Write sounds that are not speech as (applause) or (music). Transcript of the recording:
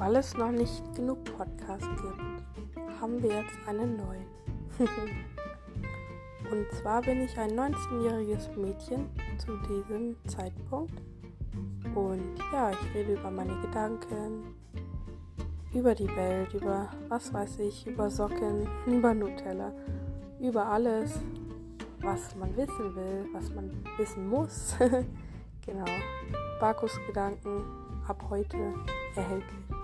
Weil es noch nicht genug Podcasts gibt, haben wir jetzt einen neuen. (laughs) Und zwar bin ich ein 19-jähriges Mädchen zu diesem Zeitpunkt. Und ja, ich rede über meine Gedanken, über die Welt, über was weiß ich, über Socken, (laughs) über Nutella, über alles, was man wissen will, was man wissen muss. (laughs) genau. Barkus Gedanken ab heute erhältlich.